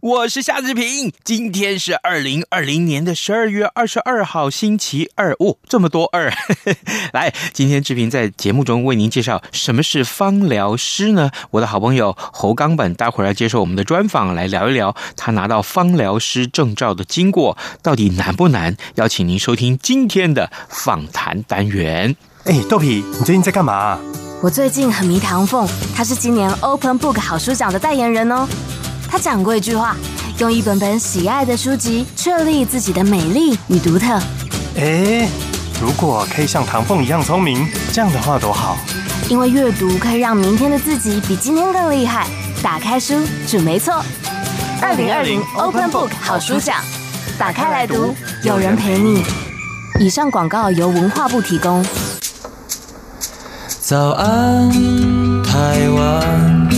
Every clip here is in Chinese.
我是夏志平。今天是二零二零年的十二月二十二号，星期二。哦，这么多二！来，今天志平在节目中为您介绍什么是芳疗师呢？我的好朋友侯冈本，待会儿要接受我们的专访，来聊一聊他拿到芳疗师证照的经过，到底难不难？邀请您收听今天的访谈单元。哎，豆皮，你最近在干嘛？我最近很迷唐凤，他是今年 Open Book 好书奖的代言人哦。他讲过一句话：“用一本本喜爱的书籍，确立自己的美丽与独特。”哎，如果可以像唐凤一样聪明，这样的话多好！因为阅读可以让明天的自己比今天更厉害。打开书，准没错。二零二零 Open Book 好书奖，打开来读，有人陪你。以上广告由文化部提供。早安，台湾。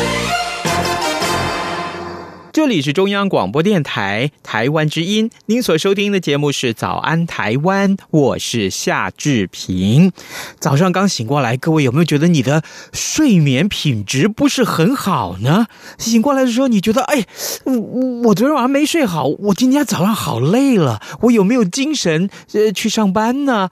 这里是中央广播电台台湾之音，您所收听的节目是《早安台湾》，我是夏志平。早上刚醒过来，各位有没有觉得你的睡眠品质不是很好呢？醒过来的时候，你觉得，哎，我我昨天晚上没睡好，我今天早上好累了，我有没有精神呃去上班呢？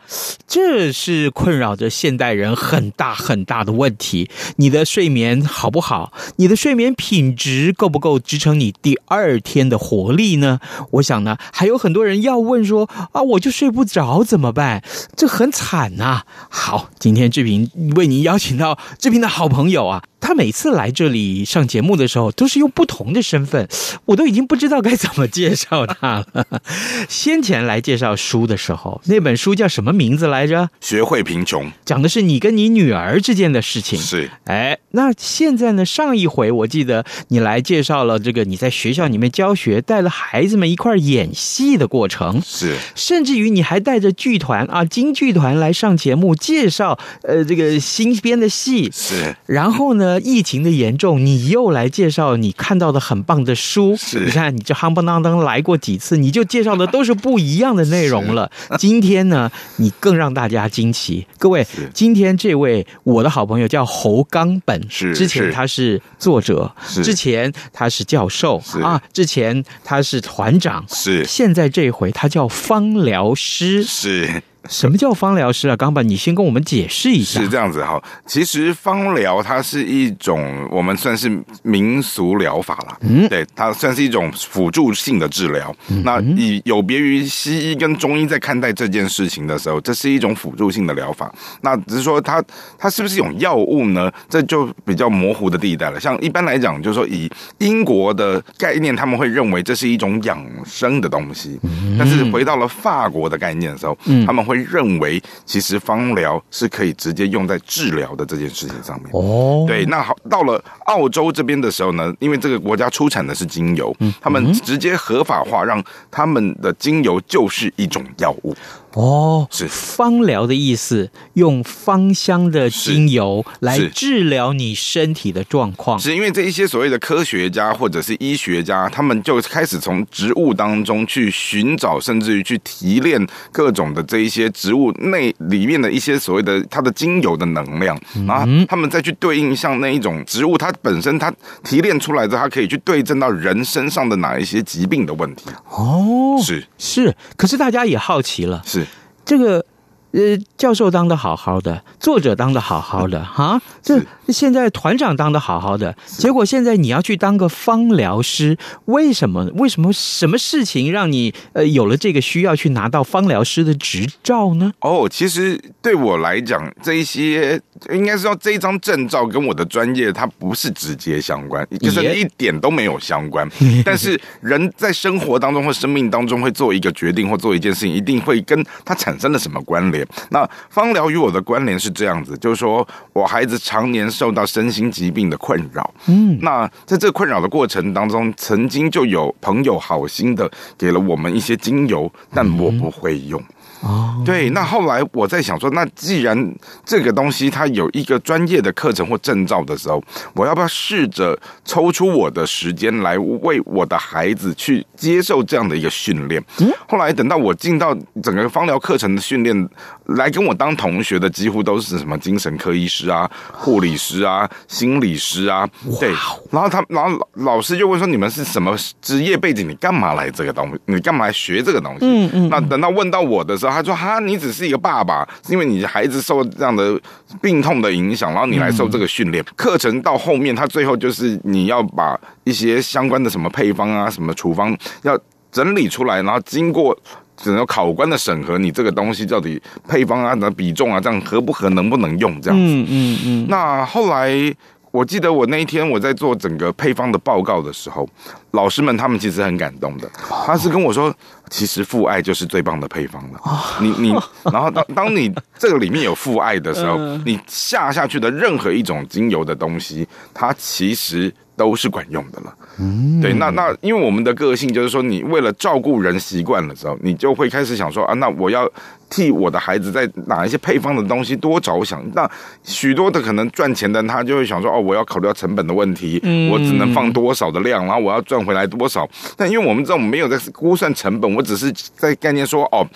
这是困扰着现代人很大很大的问题。你的睡眠好不好？你的睡眠品质够不够支撑你？第二天的活力呢？我想呢，还有很多人要问说啊，我就睡不着怎么办？这很惨呐。好，今天志平为您邀请到志平的好朋友啊。他每次来这里上节目的时候，都是用不同的身份，我都已经不知道该怎么介绍他了。先前来介绍书的时候，那本书叫什么名字来着？学会贫穷，讲的是你跟你女儿之间的事情。是，哎，那现在呢？上一回我记得你来介绍了这个你在学校里面教学，带了孩子们一块演戏的过程。是，甚至于你还带着剧团啊，京剧团来上节目介绍，呃，这个新编的戏。是，然后呢？疫情的严重，你又来介绍你看到的很棒的书。是，你看，你就夯不啷当来过几次，你就介绍的都是不一样的内容了。今天呢，你更让大家惊奇。各位，今天这位我的好朋友叫侯刚本，是，之前他是作者，之前他是教授，是啊，之前他是团长，是，现在这回他叫方疗师，是。什么叫芳疗师啊？冈本，你先跟我们解释一下。是这样子哈，其实芳疗它是一种我们算是民俗疗法啦，嗯，对，它算是一种辅助性的治疗。嗯、那以有别于西医跟中医在看待这件事情的时候，这是一种辅助性的疗法。那只是说它它是不是一种药物呢？这就比较模糊的地带了。像一般来讲，就是说以英国的概念，他们会认为这是一种养生的东西。嗯、但是回到了法国的概念的时候，嗯，他们会认为，其实芳疗是可以直接用在治疗的这件事情上面。哦，对，那好，到了澳洲这边的时候呢，因为这个国家出产的是精油，他们直接合法化，让他们的精油就是一种药物。哦，是芳疗的意思，用芳香的精油来治疗你身体的状况。是，是因为这一些所谓的科学家或者是医学家，他们就开始从植物当中去寻找，甚至于去提炼各种的这一些植物内里面的一些所谓的它的精油的能量，然后他们再去对应像那一种植物，它本身它提炼出来的，它可以去对症到人身上的哪一些疾病的问题。哦，是是，可是大家也好奇了，是。这个呃，教授当的好好的，作者当的好好的，哈，这现在团长当的好好的，结果现在你要去当个方疗师，为什么？为什么？什么事情让你呃有了这个需要去拿到方疗师的执照呢？哦，其实对我来讲，这一些应该是说这一张证照跟我的专业它不是直接相关，就是一点都没有相关。但是人在生活当中或生命当中会做一个决定或做一件事情，一定会跟他产生了什么关联。那芳疗与我的关联是这样子，就是说我孩子常年受到身心疾病的困扰，嗯，那在这困扰的过程当中，曾经就有朋友好心的给了我们一些精油，但我不会用。哦，对，那后来我在想说，那既然这个东西它有一个专业的课程或证照的时候，我要不要试着抽出我的时间来为我的孩子去接受这样的一个训练？嗯，后来等到我进到整个芳疗课程的训练，来跟我当同学的几乎都是什么精神科医师啊、护理师啊、心理师啊，对，然后他，然后老师就问说：“你们是什么职业背景？你干嘛来这个东西？你干嘛来学这个东西？”嗯嗯，那等到问到我的时候。他说：“哈，你只是一个爸爸，是因为你的孩子受这样的病痛的影响，然后你来受这个训练课程。到后面，他最后就是你要把一些相关的什么配方啊、什么处方要整理出来，然后经过整个考官的审核，你这个东西到底配方啊、的比重啊，这样合不合，能不能用这样子。嗯嗯嗯。那后来。”我记得我那一天我在做整个配方的报告的时候，老师们他们其实很感动的，他是跟我说，其实父爱就是最棒的配方了。你你，然后当当你这个里面有父爱的时候，你下下去的任何一种精油的东西，它其实。都是管用的了，嗯，对，那那因为我们的个性就是说，你为了照顾人习惯了之后，你就会开始想说啊，那我要替我的孩子在哪一些配方的东西多着想。那许多的可能赚钱的他就会想说，哦，我要考虑到成本的问题，我只能放多少的量，然后我要赚回来多少。但因为我们这种没有在估算成本，我只是在概念说，哦。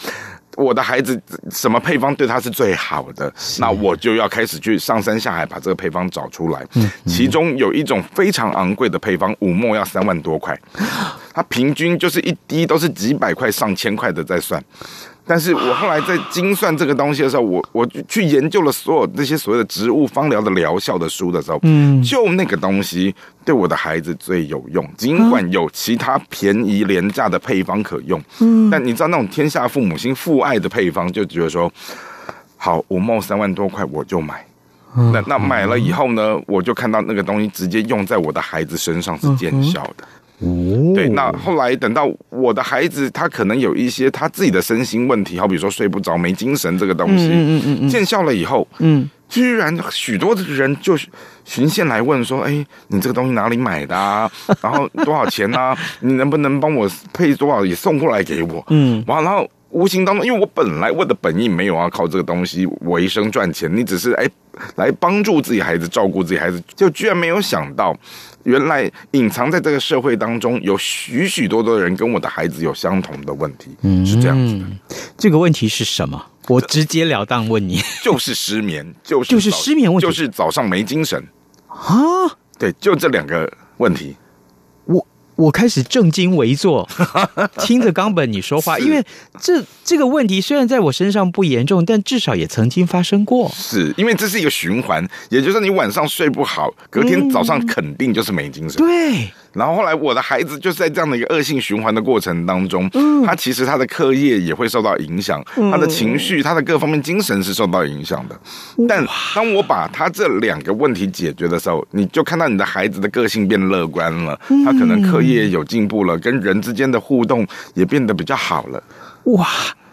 我的孩子什么配方对他是最好的？那我就要开始去上山下海把这个配方找出来。其中有一种非常昂贵的配方，五墨要三万多块，它平均就是一滴都是几百块、上千块的在算。但是我后来在精算这个东西的时候，我我去研究了所有那些所谓的植物芳疗的疗效的书的时候，嗯，就那个东西对我的孩子最有用。尽管有其他便宜廉价的配方可用，嗯，但你知道那种天下父母心父爱的配方，就觉得说，好，我冒三万多块我就买。那那买了以后呢，我就看到那个东西直接用在我的孩子身上是见效的。哦，对，那后来等到我的孩子，他可能有一些他自己的身心问题，好比说睡不着、没精神这个东西，嗯嗯嗯，见效了以后，嗯，居然许多的人就循线来问说，哎，你这个东西哪里买的啊？然后多少钱啊？你能不能帮我配多少也送过来给我？嗯，完，然后无形当中，因为我本来我的本意没有要靠这个东西为生赚钱，你只是哎来帮助自己孩子、照顾自己孩子，就居然没有想到。原来隐藏在这个社会当中，有许许多多的人跟我的孩子有相同的问题，嗯，是这样子的。这个问题是什么？我直截了当问你，就是失眠，就是就是失眠问题，就是早上没精神啊？对，就这两个问题。我开始正襟危坐，听着冈本你说话，因为这这个问题虽然在我身上不严重，但至少也曾经发生过。是因为这是一个循环，也就是说你晚上睡不好，隔天早上肯定就是没精神。嗯、对。然后后来我的孩子就是在这样的一个恶性循环的过程当中，嗯、他其实他的课业也会受到影响，嗯、他的情绪、他的各方面精神是受到影响的。但当我把他这两个问题解决的时候，你就看到你的孩子的个性变乐观了，他可能课业有进步了，跟人之间的互动也变得比较好了。哇！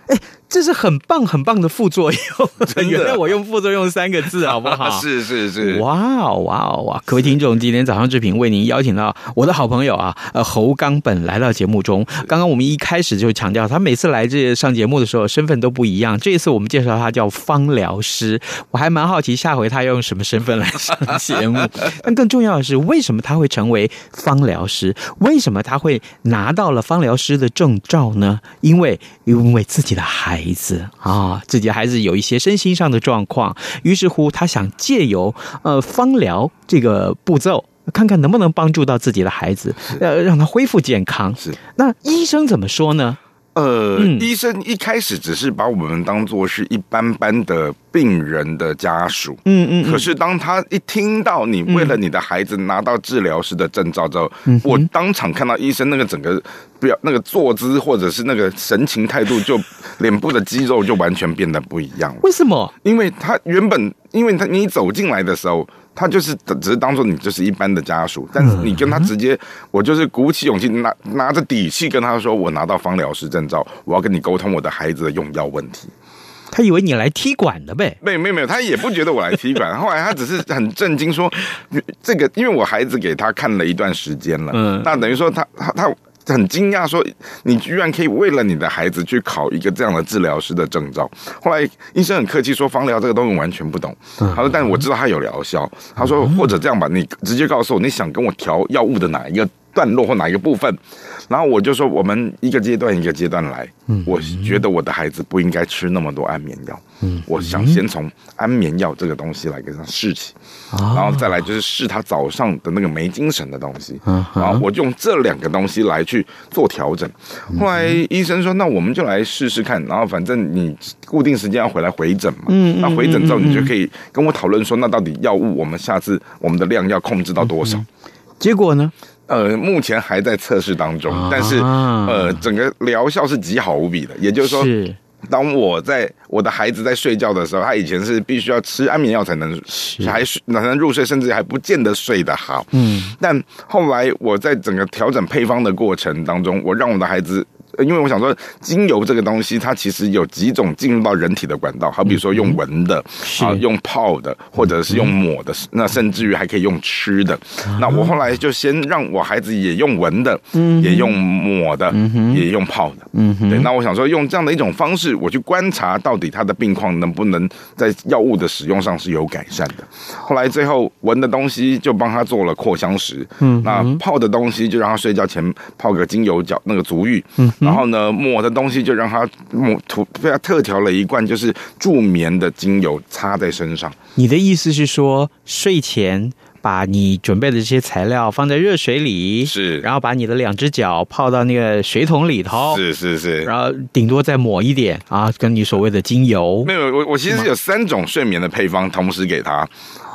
哎，这是很棒很棒的副作用。原来我用副作用三个字，好不好？是是是。哇哦哇哦哇！各位听众，今天早上志平为您邀请到我的好朋友啊，呃，侯刚本来到节目中。刚刚我们一开始就强调，他每次来这上节目的时候，身份都不一样。这一次我们介绍他叫方疗师，我还蛮好奇下回他要用什么身份来上节目。但更重要的是，为什么他会成为方疗师？为什么他会拿到了方疗师的证照呢？因为因为自己的。孩子啊，自己的孩子有一些身心上的状况，于是乎他想借由呃芳疗这个步骤，看看能不能帮助到自己的孩子，呃，让他恢复健康。是，那医生怎么说呢？呃，嗯医生一开始只是把我们当做是一般般的病人的家属，嗯嗯嗯可是当他一听到你为了你的孩子拿到治疗师的证照之后，嗯我当场看到医生那个整个表那个坐姿或者是那个神情态度，就脸部的肌肉就完全变得不一样了。为什么？因为他原本，因为他你走进来的时候，他就是只是当做你就是一般的家属，但是你跟他直接，我就是鼓起勇气拿拿着底气跟他说，我拿到芳疗师证照，我要跟你沟通我的孩子的用药问题。他以为你来踢馆的呗。没有没有没有，他也不觉得我来踢馆，后来他只是 很震惊说，这个因为我孩子给他看了一段时间了，嗯那等于说他他他。很惊讶，说你居然可以为了你的孩子去考一个这样的治疗师的证照。后来医生很客气说，芳疗这个东西完全不懂。他说，但我知道它有疗效。他说，或者这样吧，你直接告诉我你想跟我调药物的哪一个段落或哪一个部分。然后我就说，我们一个阶段一个阶段来。嗯我觉得我的孩子不应该吃那么多安眠药。嗯我想先从安眠药这个东西来给他试起，然后再来就是试他早上的那个没精神的东西。嗯然后我用这两个东西来去做调整。后来医生说，那我们就来试试看。然后反正你固定时间要回来回诊嘛。嗯那回诊之后，你就可以跟我讨论说，那到底药物我们下次我们的量要控制到多少？结果呢？呃，目前还在测试当中，但是呃，整个疗效是极好无比的。也就是说，是当我在我的孩子在睡觉的时候，他以前是必须要吃安眠药才能还才能入睡，甚至还不见得睡得好。嗯，但后来我在整个调整配方的过程当中，我让我的孩子。因为我想说，精油这个东西，它其实有几种进入到人体的管道，好比说用闻的，啊，用泡的，或者是用抹的，那甚至于还可以用吃的。那我后来就先让我孩子也用闻的，也用抹的，也用泡的。嗯，对。那我想说，用这样的一种方式，我去观察到底他的病况能不能在药物的使用上是有改善的。后来最后闻的东西就帮他做了扩香石，嗯，那泡的东西就让他睡觉前泡个精油脚那个足浴，嗯。然后呢，抹的东西就让他抹涂，被他特调了一罐，就是助眠的精油擦在身上。你的意思是说，睡前把你准备的这些材料放在热水里，是，然后把你的两只脚泡到那个水桶里头，是是是，然后顶多再抹一点啊，跟你所谓的精油。没有，我我其实有三种睡眠的配方同时给他，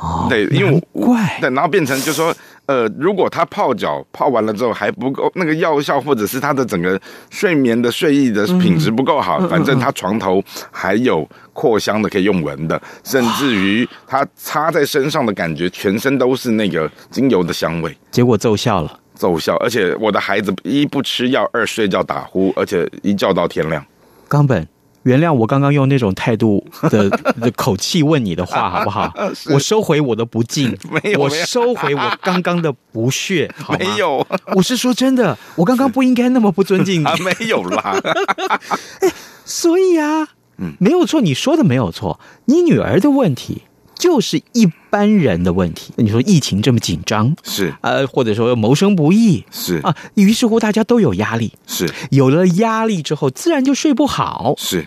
哦、对，因为我怪对，然后变成就是说。呃，如果他泡脚泡完了之后还不够，那个药效或者是他的整个睡眠的睡意的品质不够好，反正他床头还有扩香的可以用闻的，甚至于他擦在身上的感觉，全身都是那个精油的香味，结果奏效了，奏效。而且我的孩子一不吃药，二睡觉打呼，而且一觉到天亮。冈本。原谅我刚刚用那种态度的 的口气问你的话，好不好？我收回我的不敬，没有，我收回我刚刚的不屑，好吗？没有，我是说真的，我刚刚不应该那么不尊敬你。啊，没有啦。哎，所以啊，嗯，没有错，你说的没有错，你女儿的问题。就是一般人的问题。你说疫情这么紧张，是呃，或者说谋生不易，是啊，于是乎大家都有压力，是有了压力之后，自然就睡不好，是，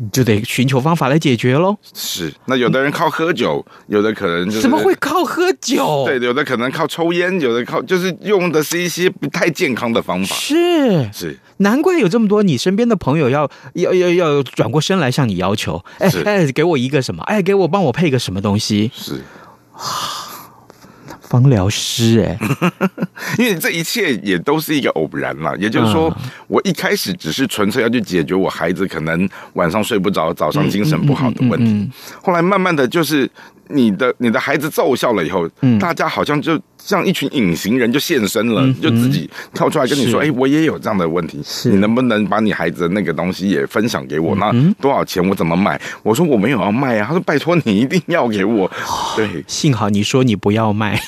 那就得寻求方法来解决喽。是，那有的人靠喝酒，有的可能就是怎么会靠喝酒？对，有的可能靠抽烟，有的靠就是用的是一些不太健康的方法。是是。难怪有这么多你身边的朋友要要要要转过身来向你要求，哎哎，给我一个什么？哎，给我帮我配个什么东西？是，啊，芳疗师哎，因为这一切也都是一个偶然嘛。也就是说，我一开始只是纯粹要去解决我孩子可能晚上睡不着、早上精神不好的问题，后来慢慢的就是。你的你的孩子奏效了以后，嗯、大家好像就像一群隐形人就现身了，嗯、就自己跳出来跟你说：“哎是，我也有这样的问题，是你能不能把你孩子的那个东西也分享给我？那、嗯、多少钱？我怎么卖？”我说：“我没有要卖啊。”他说：“拜托你一定要给我。”对，幸好你说你不要卖，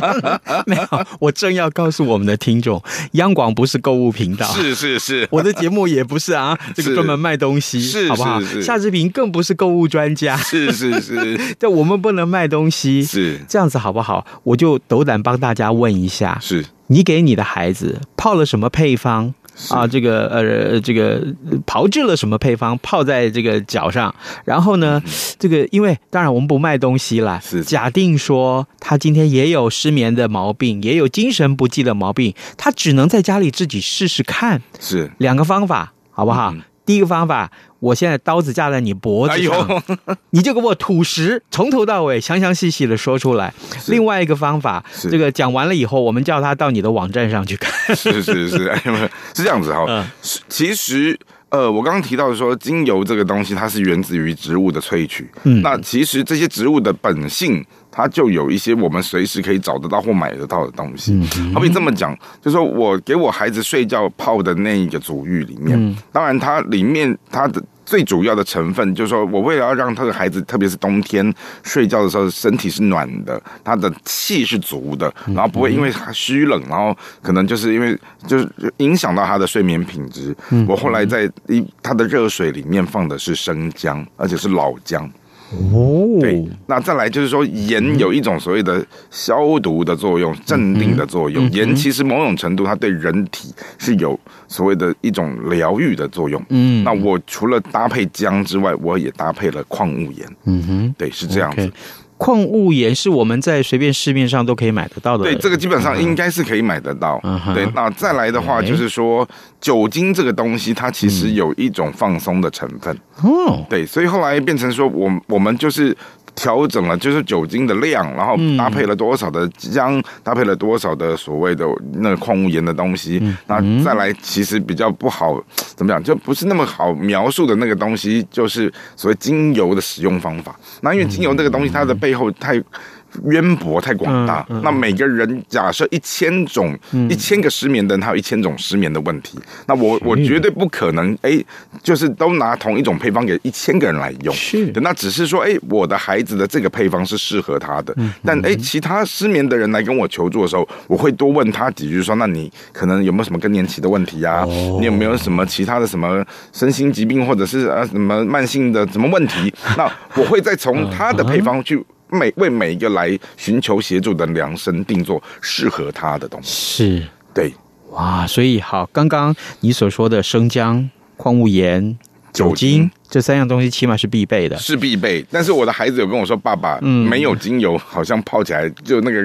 没有，我正要告诉我们的听众，央广不是购物频道，是是是，我的节目也不是啊，这个专门卖东西，是好不好？夏志平更不是购物专家，是是是，但 我。我们不能卖东西，是。这样子好不好？我就斗胆帮大家问一下：是。你给你的孩子泡了什么配方？啊，这个呃这个炮制了什么配方？泡在这个脚上，然后呢，嗯、这个因为当然我们不卖东西啦，是。假定说他今天也有失眠的毛病，也有精神不济的毛病，他只能在家里自己试试看，是。两个方法，好不好？嗯第一个方法，我现在刀子架在你脖子上，哎、你就给我吐实，从头到尾详详细细的说出来。另外一个方法，这个讲完了以后，我们叫他到你的网站上去看。是是是，哎，是这样子哈。嗯，其实呃，我刚刚提到说，精油这个东西，它是源自于植物的萃取。嗯，那其实这些植物的本性。它就有一些我们随时可以找得到或买得到的东西。好比这么讲，就是说我给我孩子睡觉泡的那一个足浴里面，当然它里面它的最主要的成分，就是说我为了要让他的孩子，特别是冬天睡觉的时候，身体是暖的，他的气是足的，然后不会因为他虚冷，然后可能就是因为就是影响到他的睡眠品质。我后来在一他的热水里面放的是生姜，而且是老姜。哦，对，那再来就是说，盐有一种所谓的消毒的作用、镇定的作用。盐其实某种程度，它对人体是有所谓的一种疗愈的作用。嗯，那我除了搭配姜之外，我也搭配了矿物盐。嗯哼，对，是这样子。矿物盐是我们在随便市面上都可以买得到的。对，这个基本上应该是可以买得到。对，那再来的话就是说，酒精这个东西，它其实有一种放松的成分。哦，对，所以后来变成说，我我们就是。调整了就是酒精的量，然后搭配了多少的姜，搭配了多少的所谓的那个矿物盐的东西，那再来其实比较不好怎么讲，就不是那么好描述的那个东西，就是所谓精油的使用方法。那因为精油这个东西，它的背后太。渊博太广大，那每个人假设一千种、一千个失眠的人，他有一千种失眠的问题。那我我绝对不可能哎，就是都拿同一种配方给一千个人来用。是的，那只是说哎，我的孩子的这个配方是适合他的。但哎，其他失眠的人来跟我求助的时候，我会多问他几句，说那你可能有没有什么更年期的问题呀？你有没有什么其他的什么身心疾病，或者是啊什么慢性的什么问题？那我会再从他的配方去。每为每一个来寻求协助的量身定做适合他的东西，是。对。哇，所以好，刚刚你所说的生姜、矿物盐、酒精。这三样东西起码是必备的，是必备。但是我的孩子有跟我说：“爸爸，嗯，没有精油，好像泡起来就那个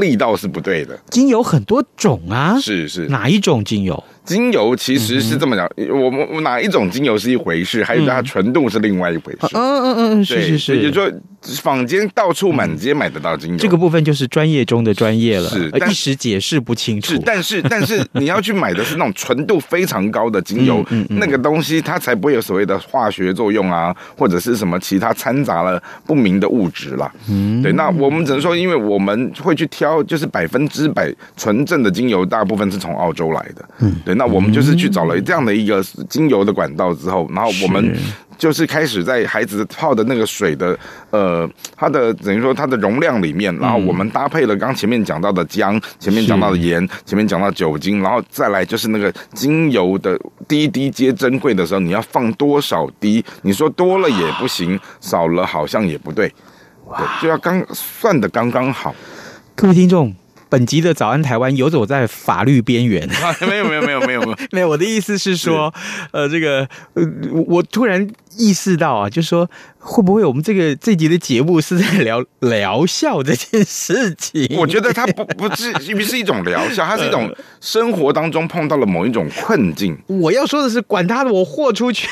力道是不对的。”精油很多种啊，是是，哪一种精油？精油其实是这么讲，嗯、我们我哪一种精油是一回事，还有它纯度是另外一回事。嗯嗯嗯，是是是，也就说坊间到处满街买得到精油，这个部分就是专业中的专业了，是一时解释不清楚。是，但是但是你要去买的是那种纯度非常高的精油，嗯嗯嗯、那个东西它才不会有所谓的化学作用啊，或者是什么其他掺杂了不明的物质啦。嗯，对，那我们只能说，因为我们会去挑，就是百分之百纯正的精油，大部分是从澳洲来的。嗯，对，那我们就是去。找了这样的一个精油的管道之后，然后我们就是开始在孩子泡的那个水的呃，它的等于说它的容量里面，然后我们搭配了刚前面讲到的姜，前面讲到的盐，前面讲到酒精，然后再来就是那个精油的滴滴皆珍贵的时候，你要放多少滴？你说多了也不行，少了好像也不对，对，就要刚算的刚刚好。各位听众。本集的早安台湾游走在法律边缘，没有没有没有没有没有，没有。我的意思是说，是呃，这个呃，我突然意识到啊，就是说。会不会我们这个这集的节目是在聊疗效这件事情？我觉得它不不是，因为是一种疗效，它是一种 生活当中碰到了某一种困境。我要说的是，管他的，我豁出去。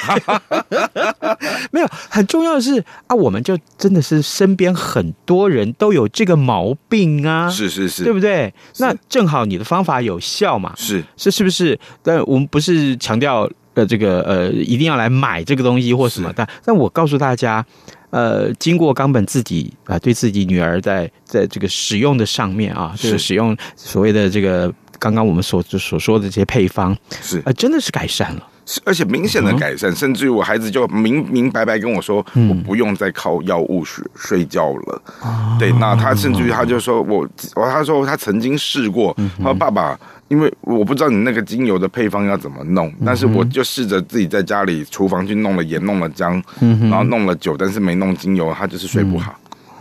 没有，很重要的是啊，我们就真的是身边很多人都有这个毛病啊，是是是，对不对？那正好你的方法有效嘛，是是是不是？但我们不是强调。的这个呃，一定要来买这个东西或什么？的但但我告诉大家，呃，经过冈本自己啊、呃，对自己女儿在在这个使用的上面啊，是就是使用所谓的这个刚刚我们所所说的这些配方，是啊、呃，真的是改善了，而且明显的改善，嗯、甚至于我孩子就明明白白跟我说，嗯、我不用再靠药物睡睡觉了。哦、对，那他甚至于他就说我，我他说他曾经试过，他说爸爸。因为我不知道你那个精油的配方要怎么弄，但是我就试着自己在家里厨房去弄了盐，弄了姜，然后弄了酒，但是没弄精油，他就是睡不好。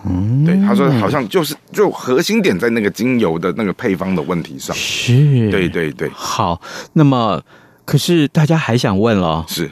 嗯，对，他说好像就是就核心点在那个精油的那个配方的问题上。是，对对对。好，那么可是大家还想问了，是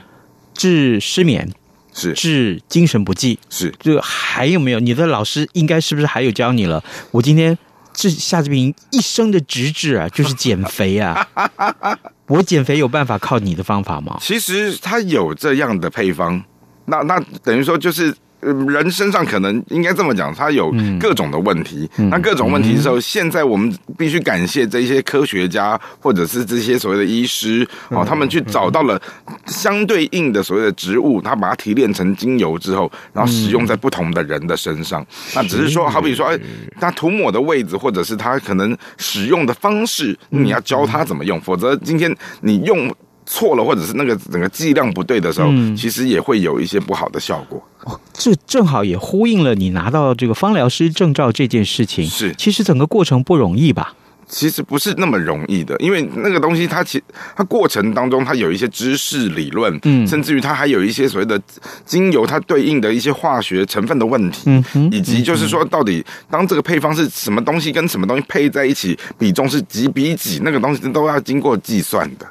治失眠，是治精神不济，是，就还有没有？你的老师应该是不是还有教你了？我今天这夏志平一生的直至啊，就是减肥啊。我减肥有办法靠你的方法吗？其实他有这样的配方，那那等于说就是。人身上可能应该这么讲，他有各种的问题。嗯、那各种问题的时候，嗯、现在我们必须感谢这些科学家，或者是这些所谓的医师，哦、嗯，他们去找到了相对应的所谓的植物，他把它提炼成精油之后，然后使用在不同的人的身上。嗯、那只是说，好比说，哎，他涂抹的位置，或者是他可能使用的方式，你要教他怎么用，否则今天你用。错了，或者是那个整个剂量不对的时候，嗯、其实也会有一些不好的效果。哦，这正好也呼应了你拿到这个芳疗师证照这件事情。是，其实整个过程不容易吧？其实不是那么容易的，因为那个东西它其它过程当中它有一些知识理论，嗯，甚至于它还有一些所谓的精油它对应的一些化学成分的问题，嗯，以及就是说到底当这个配方是什么东西跟什么东西配在一起，比重是几比几，那个东西都要经过计算的。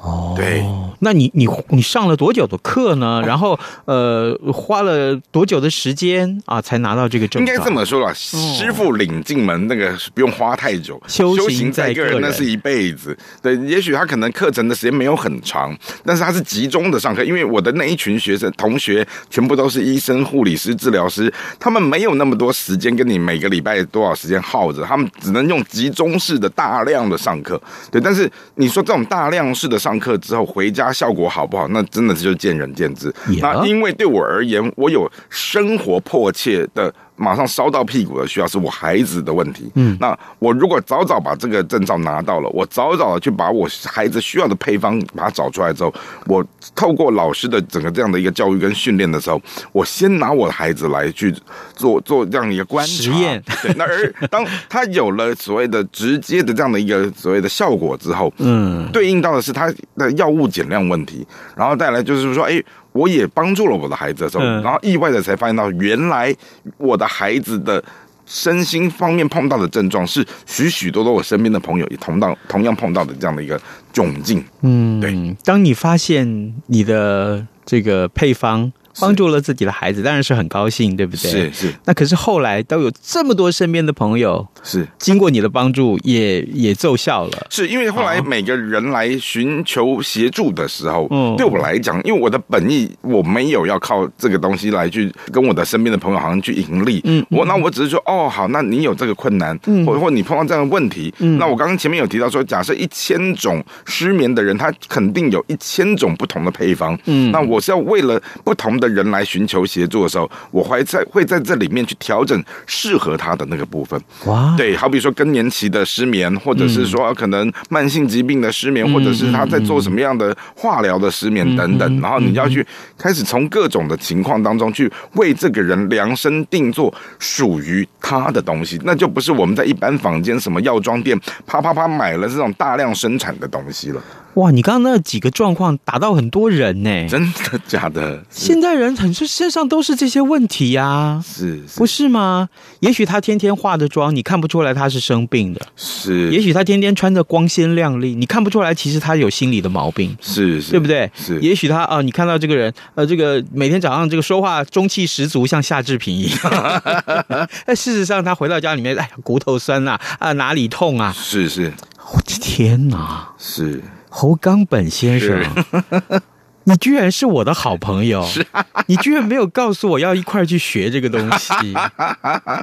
哦，对，那你你你上了多久的课呢？然后呃，花了多久的时间啊，才拿到这个证？应该这么说了，师傅领进门，那个不用花太久，修行在个人那是一辈子。对，也许他可能课程的时间没有很长，但是他是集中的上课。因为我的那一群学生同学全部都是医生、护理师、治疗师，他们没有那么多时间跟你每个礼拜多少时间耗着，他们只能用集中式的大量的上课。对，但是你说这种大量式的上课。上课之后回家效果好不好？那真的就见仁见智。那因为对我而言，我有生活迫切的。马上烧到屁股的需要是我孩子的问题。嗯，那我如果早早把这个证照拿到了，我早早的去把我孩子需要的配方把它找出来之后，我透过老师的整个这样的一个教育跟训练的时候，我先拿我的孩子来去做做这样一个观察。实验。对，那而当他有了所谓的直接的这样的一个所谓的效果之后，嗯，对应到的是他的药物减量问题，然后再来就是说，哎。我也帮助了我的孩子的时候，然后意外的才发现到，原来我的孩子的身心方面碰到的症状是许许多多我身边的朋友也同到同样碰到的这样的一个窘境。嗯，对。当你发现你的这个配方。帮助了自己的孩子，当然是很高兴，对不对？是是。那可是后来都有这么多身边的朋友，是经过你的帮助也，也也奏效了。是因为后来每个人来寻求协助的时候，嗯，对我来讲，因为我的本意我没有要靠这个东西来去跟我的身边的朋友好像去盈利，嗯，我那我只是说，哦，好，那你有这个困难，嗯，或或你碰到这样的问题，嗯，那我刚刚前面有提到说，假设一千种失眠的人，他肯定有一千种不同的配方，嗯，那我是要为了不同的。人来寻求协助的时候，我会在会在这里面去调整适合他的那个部分。哇，对，好比说更年期的失眠，或者是说可能慢性疾病的失眠，或者是他在做什么样的化疗的失眠等等。然后你要去开始从各种的情况当中去为这个人量身定做属于他的东西，那就不是我们在一般房间什么药妆店啪啪啪买了这种大量生产的东西了。哇，你刚刚那几个状况打到很多人呢？真的假的？现在人很是身上都是这些问题呀、啊，是，不是吗？也许他天天化的妆，你看不出来他是生病的；是，也许他天天穿的光鲜亮丽，你看不出来其实他有心理的毛病，是，是，对不对？是，也许他啊、呃，你看到这个人，呃，这个每天早上这个说话中气十足，像夏志平一样，但 事实上他回到家里面，哎呀，骨头酸呐，啊，哪里痛啊？是是，我的天哪，是。侯冈本先生，你居然是我的好朋友，你居然没有告诉我要一块去学这个东西。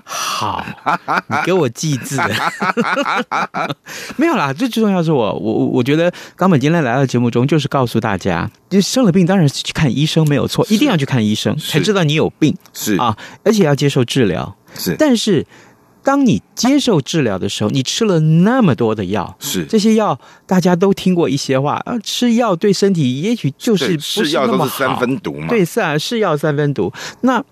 好，你给我记字。没有啦，最重要是我，我我觉得冈本今天来到节目中，就是告诉大家，就生了病，当然是去看医生没有错，一定要去看医生，才知道你有病是。啊，而且要接受治疗。是，但是。当你接受治疗的时候，你吃了那么多的药，是这些药大家都听过一些话啊，吃药对身体也许就是不是那么好，是三分毒嘛？对，是啊，是药三分毒。那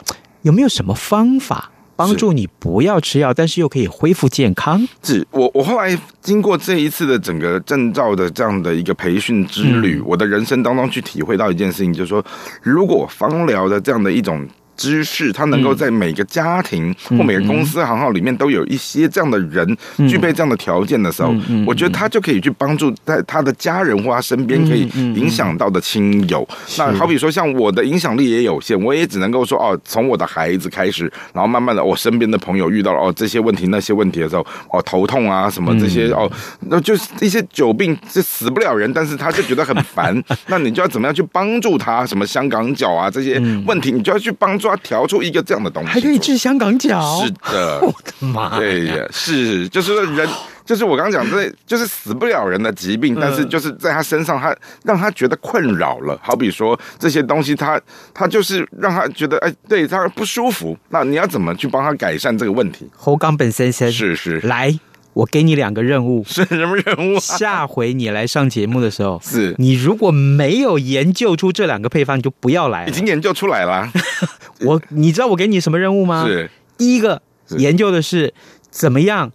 有没有什么方法帮助你不要吃药，但是又可以恢复健康？是我我后来经过这一次的整个证照的这样的一个培训之旅，嗯、我的人生当中去体会到一件事情，就是说，如果芳疗的这样的一种。知识，他能够在每个家庭或每个公司行号里面都有一些这样的人具备这样的条件的时候，我觉得他就可以去帮助在他的家人或他身边可以影响到的亲友。那好比说，像我的影响力也有限，我也只能够说哦，从我的孩子开始，然后慢慢的，我身边的朋友遇到了哦这些问题那些问题的时候，哦头痛啊什么这些哦，那就是一些久病是死不了人，但是他就觉得很烦，那你就要怎么样去帮助他？什么香港脚啊这些问题，你就要去帮助他调出一个这样的东西，还可以治香港脚？是的，我的妈！对呀，是就是说人，就是我刚刚讲的，就是死不了人的疾病，但是就是在他身上，他让他觉得困扰了。好比说这些东西，他他就是让他觉得哎，对他不舒服。那你要怎么去帮他改善这个问题？侯刚本先生，是是来。我给你两个任务，是什么任务？下回你来上节目的时候，是你如果没有研究出这两个配方，你就不要来了。已经研究出来了。我，你知道我给你什么任务吗？是第一个研究的是怎么样。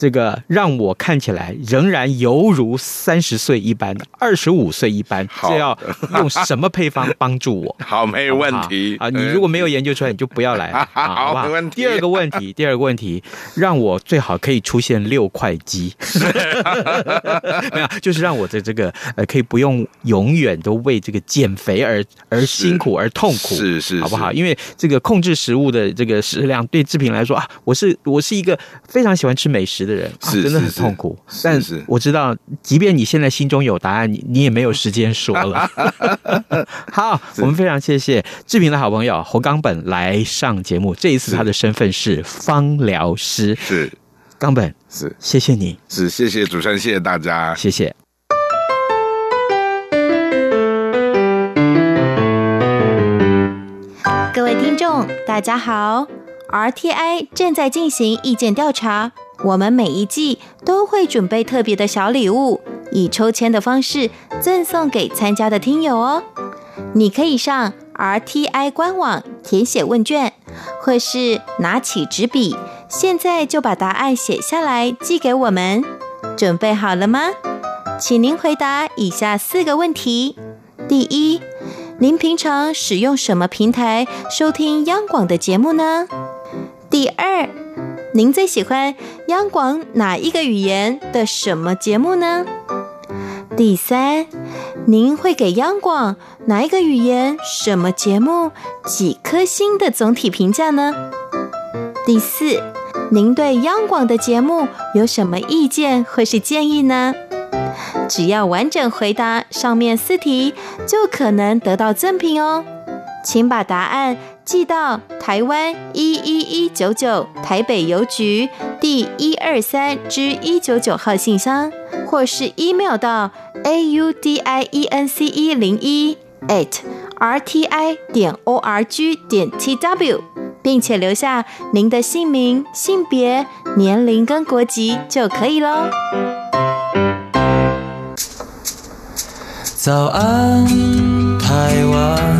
这个让我看起来仍然犹如三十岁一般，二十五岁一般。这要用什么配方帮助我？好，没问题啊！你如果没有研究出来，你就不要来。好，没问题。第二个问题，第二个问题，让我最好可以出现六块肌。没有，就是让我的这个呃，可以不用永远都为这个减肥而而辛苦而痛苦，是是，好不好？因为这个控制食物的这个食量，对志平来说啊，我是我是一个非常喜欢吃美食的。的人是真的很痛苦，但是。我知道，即便你现在心中有答案，你你也没有时间说了。好，我们非常谢谢志平的好朋友侯冈本来上节目，这一次他的身份是芳疗师。是。冈本，是。谢谢你，是谢谢主持人，谢谢大家，谢谢。各位听众，大家好，RTI 正在进行意见调查。我们每一季都会准备特别的小礼物，以抽签的方式赠送给参加的听友哦。你可以上 RTI 官网填写问卷，或是拿起纸笔，现在就把答案写下来寄给我们。准备好了吗？请您回答以下四个问题：第一，您平常使用什么平台收听央广的节目呢？第二，您最喜欢央广哪一个语言的什么节目呢？第三，您会给央广哪一个语言什么节目几颗星的总体评价呢？第四，您对央广的节目有什么意见或是建议呢？只要完整回答上面四题，就可能得到赠品哦。请把答案寄到台湾一一一九九台北邮局第一二三之一九九号信箱，或是 email 到 a u d i e n c e 零一 at r t i 点 o r g 点 t w，并且留下您的姓名、性别、年龄跟国籍就可以喽。早安，台湾。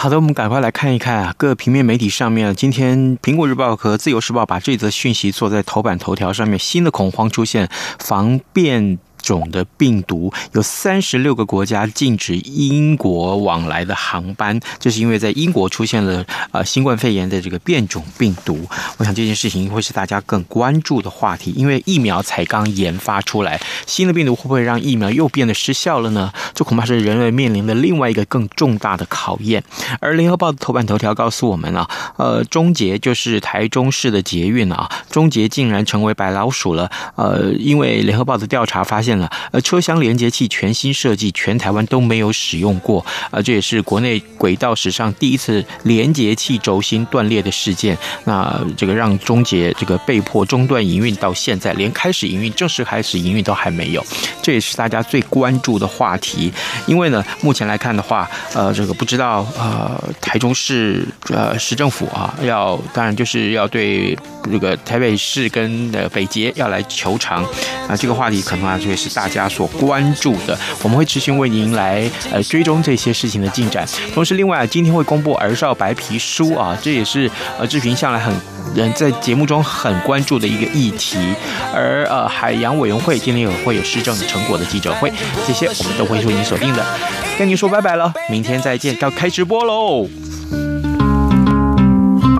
好的，我们赶快来看一看啊，各平面媒体上面，今天《苹果日报》和《自由时报》把这则讯息做在头版头条上面，新的恐慌出现，防变种的病毒有三十六个国家禁止英国往来的航班，这是因为在英国出现了呃新冠肺炎的这个变种病毒。我想这件事情会是大家更关注的话题，因为疫苗才刚研发出来，新的病毒会不会让疫苗又变得失效了呢？这恐怕是人类面临的另外一个更重大的考验。而联合报的头版头条告诉我们啊，呃，终结就是台中市的捷运啊，终结竟然成为白老鼠了。呃，因为联合报的调查发现。呃，车厢连接器全新设计，全台湾都没有使用过。啊，这也是国内轨道史上第一次连接器轴心断裂的事件。那这个让中捷这个被迫中断营运，到现在连开始营运、正式开始营运都还没有。这也是大家最关注的话题。因为呢，目前来看的话，呃，这个不知道呃，台中市呃市政府啊，要当然就是要对这个台北市跟呃北捷要来求偿啊，这个话题可能啊就会是大家所关注的。我们会持续为您来呃追踪这些事情的进展。同时，另外啊，今天会公布儿少白皮书啊，这也是呃志平向来很人在节目中很关注的一个议题。而呃海洋委员会今天也会有施政成果的记者会，这些我们都会为您锁定的。跟您说拜拜了，明天再见，要开直播喽。